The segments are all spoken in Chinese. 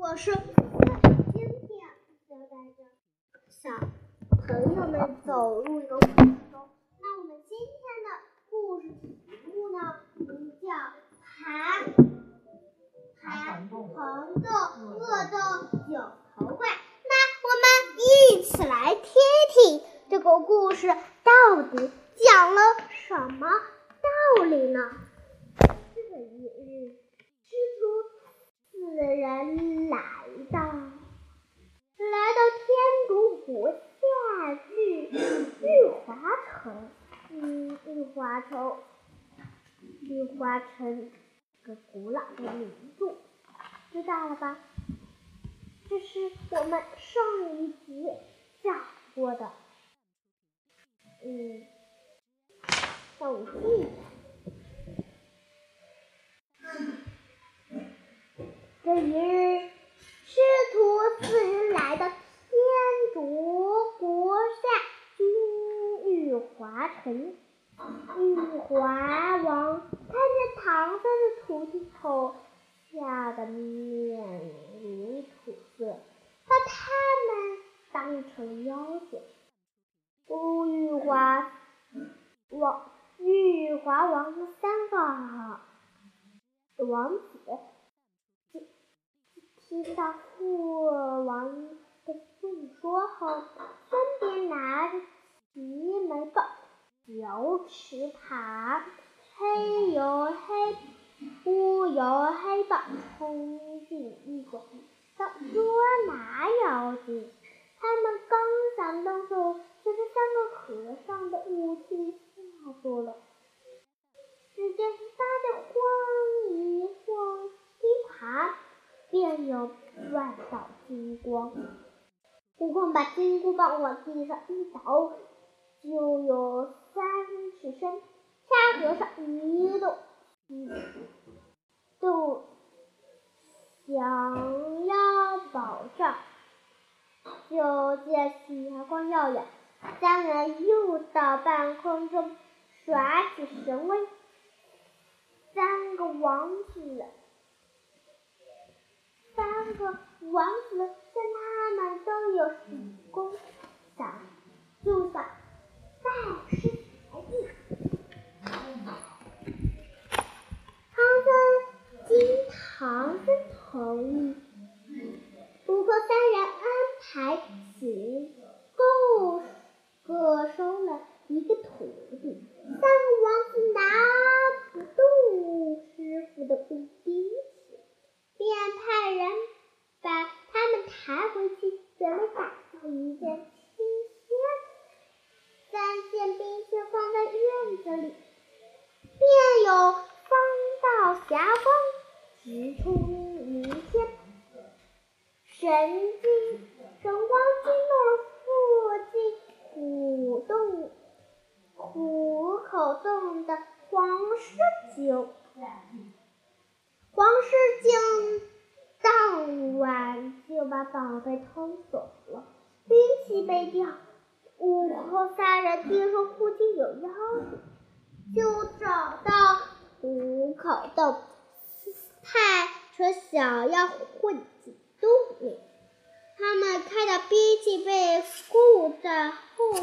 我是今天要带着小朋友们走入一个故事中。那我们今天的故事题目呢，名叫《盘盘红豆饿豆九头怪》。那我们一起来听听这个故事到底讲了什么道理呢？这一日，师徒四人来到来到天竺国夏至玉华城，嗯，玉华城，玉华城，个古老的名著，知道了吧？这是我们上一集讲过的，嗯，让我这一日，师徒四人来到天竺国下君玉华城。玉华王看见唐僧的徒弟后，吓得面如土色，把他们当成妖精。乌玉华王、玉华王的三个王子。听到父王的诉说后，分别拿着齐眉棒、油尺耙、黑油黑乌油黑棒，冲进一馆，要捉拿妖精。他们刚想动手，就被三个和尚的武器吓住了。只见大家晃一晃一盘。便有万道金光，悟空把金箍棒往地上一倒，就有三尺深。沙和尚一动，就想要保障，就见霞光耀眼，三人又到半空中耍起神威，三个王子。三个王子见他们都有武功，想就想拜师学艺。唐僧经唐僧同意，悟空三人安排行够各收了一个徒弟。三个王子拿不动师傅的武兵。便派人把他们抬回去，准备打造一件新鲜三件兵器放在院子里，便有方道霞光直冲云天，神经神光惊动了附近虎洞虎口洞的黄狮黄狮精当晚就把宝贝偷走了，兵器被掉。悟空三人听说附近有妖，就找到虎口洞，派出小妖混进洞里。他们看到兵器被固在后厅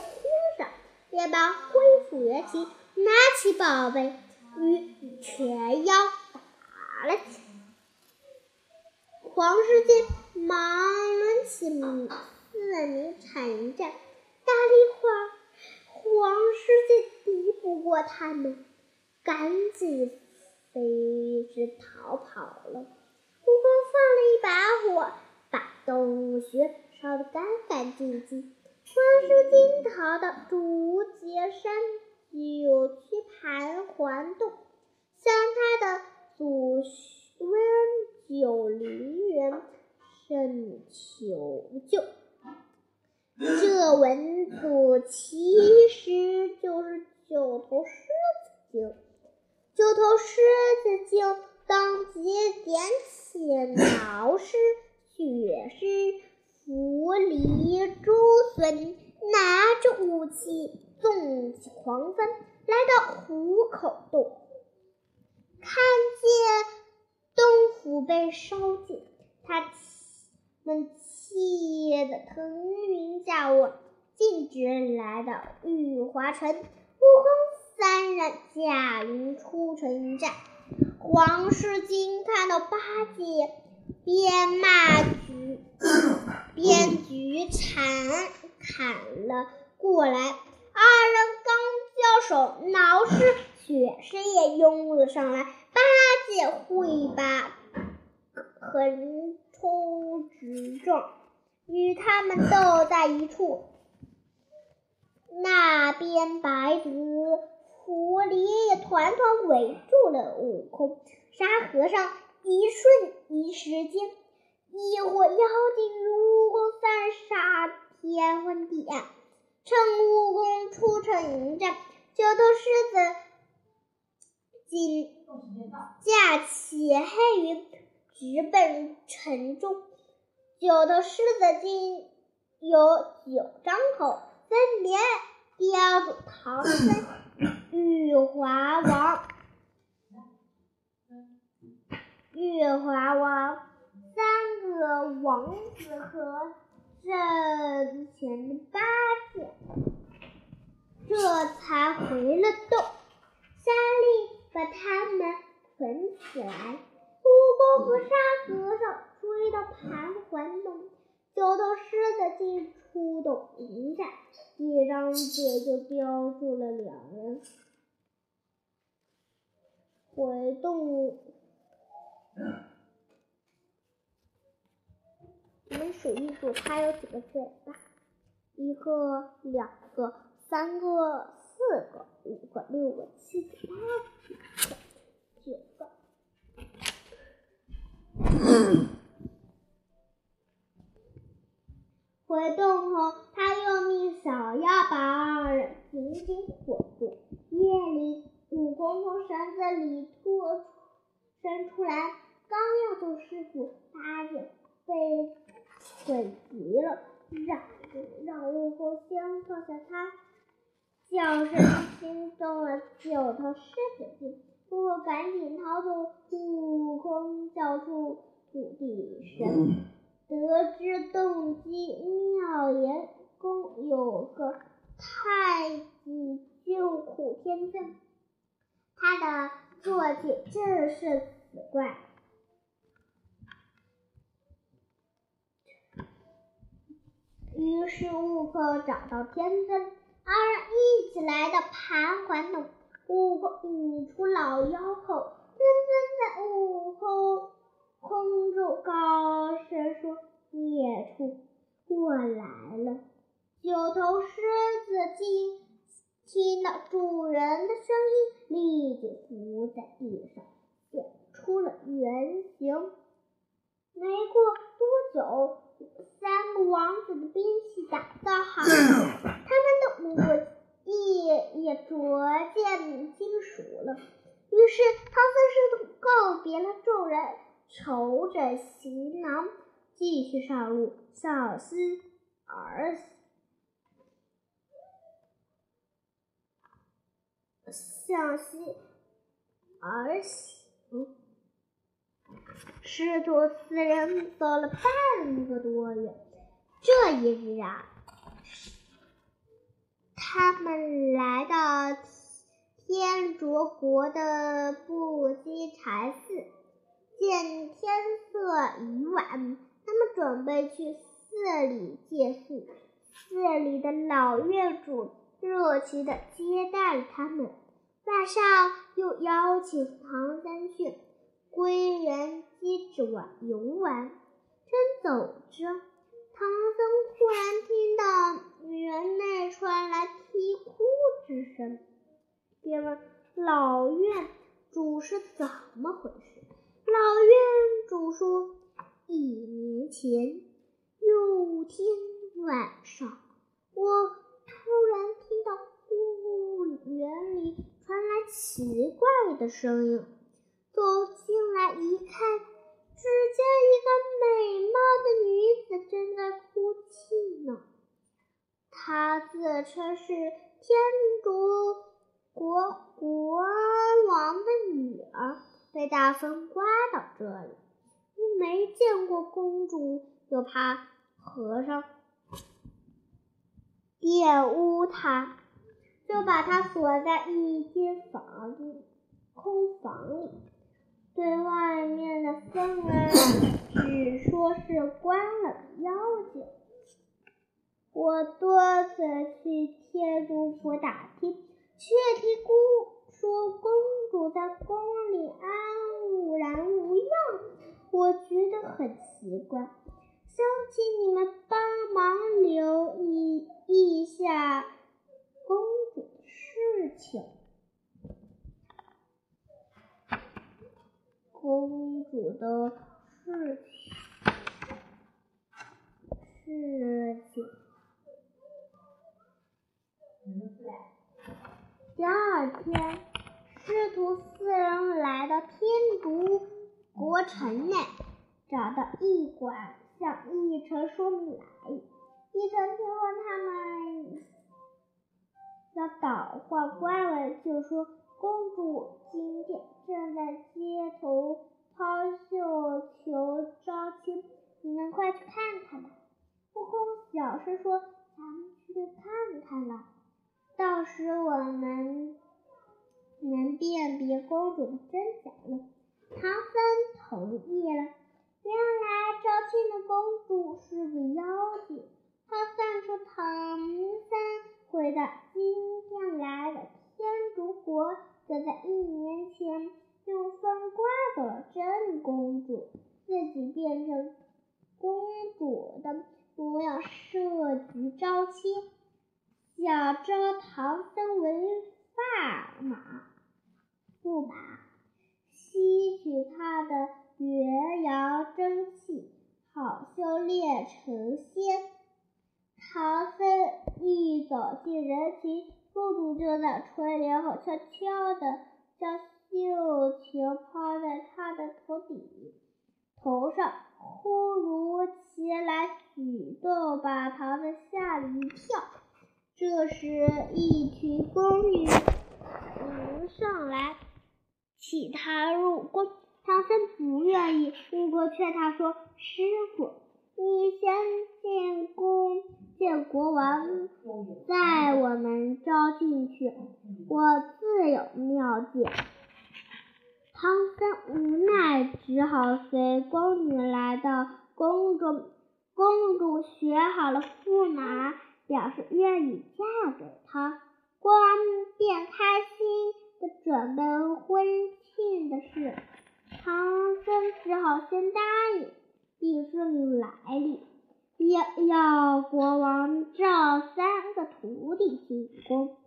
上，便把恢复原形，拿起宝贝与全妖。打了起来，黄狮精忙抡起四名禅杖，打了一会儿，黄狮精敌不过他们，赶紧飞身逃跑了。悟空放了一把火，把洞穴烧得干干净净。黄狮精逃到竹节山，九曲盘桓洞，向他的。祖孙九灵人甚求救，这文祖其实就是九头狮子精。九头狮子精当即点起挠狮、血狮、伏狸诸孙，拿着武器，纵起狂风，来到虎口洞。看见东府被烧尽，他们气得腾云驾雾，径直来到玉华城。悟空三人驾云出城迎战。黄狮精看到八戒边骂举 边举铲砍了过来，二人刚交手，老师雪狮也拥了上来。八戒挥把横冲直撞，与他们斗在一处。那边白骨。狐狸也团团围住了悟空，沙和尚一瞬一时间，一伙妖精与悟空三人杀天昏地暗。趁悟空出城迎战，九头狮子竟驾起黑云直奔城中。九头狮子竟有九张口，分别叼住唐僧。玉华王，玉华王三个王子和阵前的八戒，这才回了洞。沙利把他们捆起来，悟空和沙和尚追到盘桓洞，九头狮子进出洞迎战，一张嘴就叼住了两人。回洞，我们数一数，它有几个嘴巴？一个、两个、三个、四个、五、七个、八个、九个。回洞后，他又命小妖把二人紧紧捆住。夜里。悟空从绳子里脱伸出来，刚要做师傅，八戒被捆急了，让让悟空先放下他。叫声惊动了九头狮子精，悟空赶紧逃走。悟空叫出土地神，得知动机妙严宫有个太极救苦天尊。他的坐骑正是此怪，于是悟空找到天尊，二人一起来到盘桓洞。悟空引出老妖后，天尊在悟空空中高声说：“孽畜，我来了！”九头狮子精。听到主人的声音，立即伏在地上，现出了原形。没过多久，三个王子的兵器打造好了，他们的武艺也逐渐精熟了。于是，唐僧师徒告别了众人，抽着行囊，继续上路，向西而行。向西而行，师徒四人走了半个多月。这一日啊，他们来到天竺国的布基禅寺，见天色已晚，他们准备去寺里借宿。寺里的老院主热情地接待了他们。晚上又邀请唐三去归元机子玩游玩，正走着，唐僧忽然听到园内传来啼哭之声，便问老院主是怎么回事。老院主说：一年前有天晚上，我突然听到故园里。传来奇怪的声音，走进来一看，只见一个美貌的女子正在哭泣呢。她自称是天竺国国王的女儿，被大风刮到这里。没见过公主又怕和尚玷污她，就把他锁在一间房子空房里，对外面的僧人只说是关了妖精。我多次去天竺府打，听姑说公主在宫里安然无恙，我觉得很奇怪，想请你们帮忙留意一下公主的事情。公主的事情，事情。第二天，四人来到天竺国城内，找到驿馆，向驿丞说明来意。驿丞听说他们要倒换官文，就说公主今天正在街头抛绣球招亲，你们快去看看吧。悟空小声说：“咱们去看看了。”到时我们能辨别公主的真假了。唐僧同意了。原来招亲的公主是个妖精。他算出唐僧回到今天来的天竺国，就在一年前用风刮走了真公主，自己变成公主的模样设局招亲。要招唐僧为驸马，驸马吸取他的元阳真气，好修炼成仙。唐僧一走进人群，公主就在垂帘后悄悄地将绣球抛在他的头顶头上，忽如其来举动把唐僧吓了一跳。这时，一群宫女迎上来，请他入宫。唐僧不愿意，悟空劝他说：“师傅，你先进宫见国王，再我们招进去，我自有妙计。”唐僧无奈，只好随宫女来到宫中。公主学好了驸马。表示愿意嫁给他，国王便开心的准备婚庆的事。唐僧只好先答应，并说明来历，要要国王召三个徒弟进宫。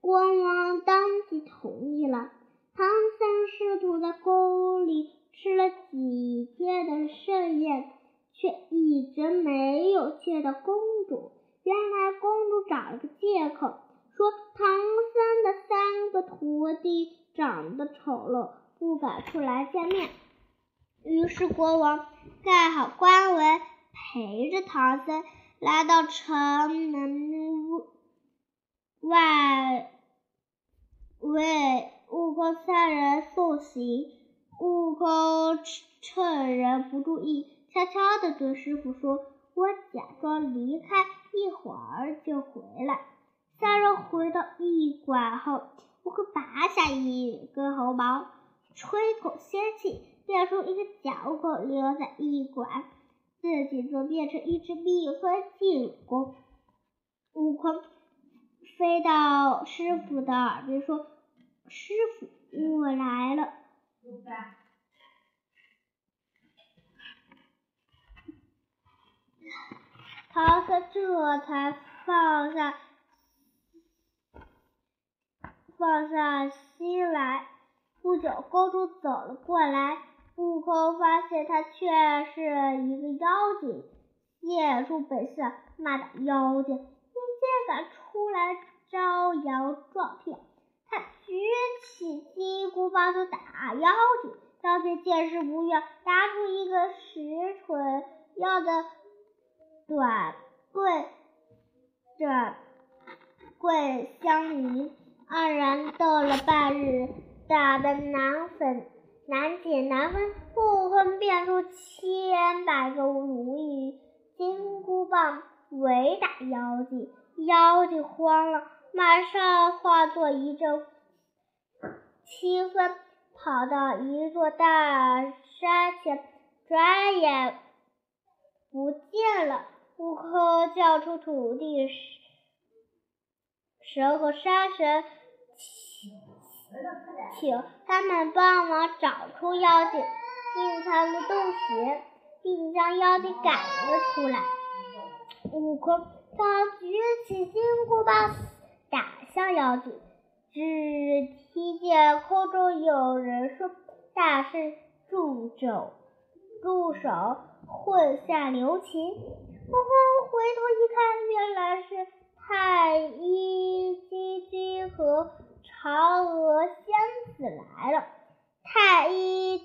国王当即同意了。唐僧师徒在宫里吃了几天的盛宴，却一直没有见到公主。原来公主找了个借口，说唐僧的三个徒弟长得丑陋，不敢出来见面。于是国王盖好官文，陪着唐僧来到城门外，为悟空三人送行。悟空趁人不注意，悄悄地对师傅说。我假装离开，一会儿就回来。三人回到驿馆后，悟空拔下一根猴毛，吹口仙气，变出一个小狗，留在驿馆，自己则变成一只蜜蜂进宫。悟空飞到师傅的耳边说：“师傅，我来了。”唐僧这才放下放下心来。不久，公主走了过来，悟空发现她却是一个妖精，现出本相，骂道：“妖精，你竟敢出来招摇撞骗！”他举起金箍棒就打妖精，妖精见势不妙，拿出一个石锤，要的。短棍着棍相迎，二人斗了半日，打得难分难解难分。悟空变出千百个如意金箍棒，围打妖精。妖精慌了，马上化作一阵清风，跑到一座大山前，转眼不见了。悟空叫出土地神和山神，请请他们帮忙找出妖精隐藏的洞穴，并将妖精赶了出来。悟空刚举起金箍棒打向妖精，只听见空中有人说：“大圣住手！住手！混下留情！”悟空回头一看，原来是太乙金君和嫦娥仙子来了。太乙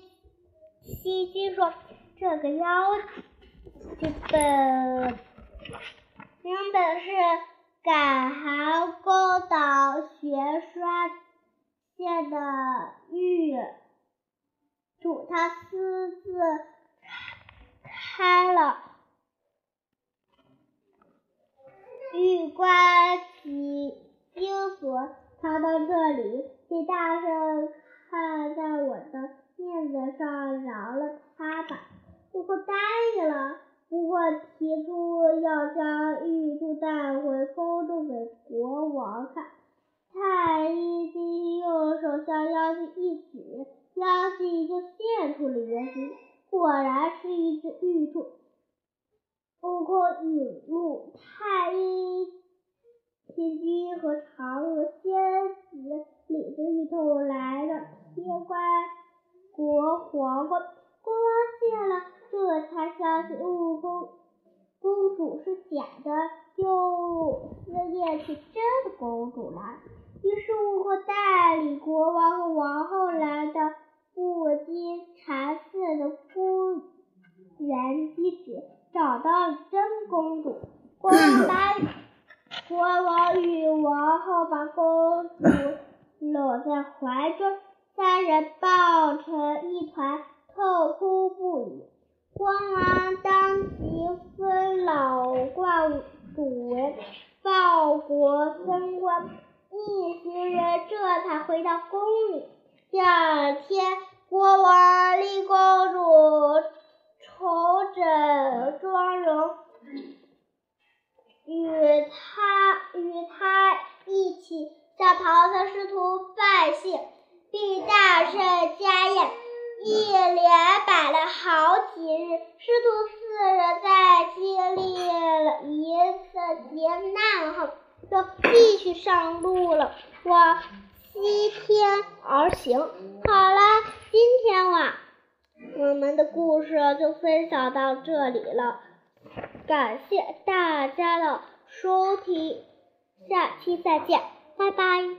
金君说：“这个妖精本原本是改行攻打玄山县的玉主，他私自开了。”玉关金锁，他到这里，请大圣看在我的面子上饶了他吧。悟空答应了，不过提出要将玉兔带回宫中给国王看。太乙金用手向妖精一指，妖精就现出了原形，果然是一只玉兔。悟空引路，太乙天君和嫦娥仙子领着玉兔来了天官国皇宫。国王见了，这才相信悟空公主是假的，又思念起真的公主来。于是悟空带领国王和王后来到布金禅寺的宫。到真公主，国王答应，国王与王后把公主搂在怀中，三人抱成一团，痛哭不已。国王当即封老观主为报国僧官，一行人这才回到宫里。第二天，国王立公主。重整妆容，与他与他一起向唐僧师徒拜谢，并大设家宴，一连摆了好几日。师徒四人在经历了一次劫难后，就继续上路了，往西天而行。好了，今天晚。我们的故事就分享到这里了，感谢大家的收听，下期再见，拜拜。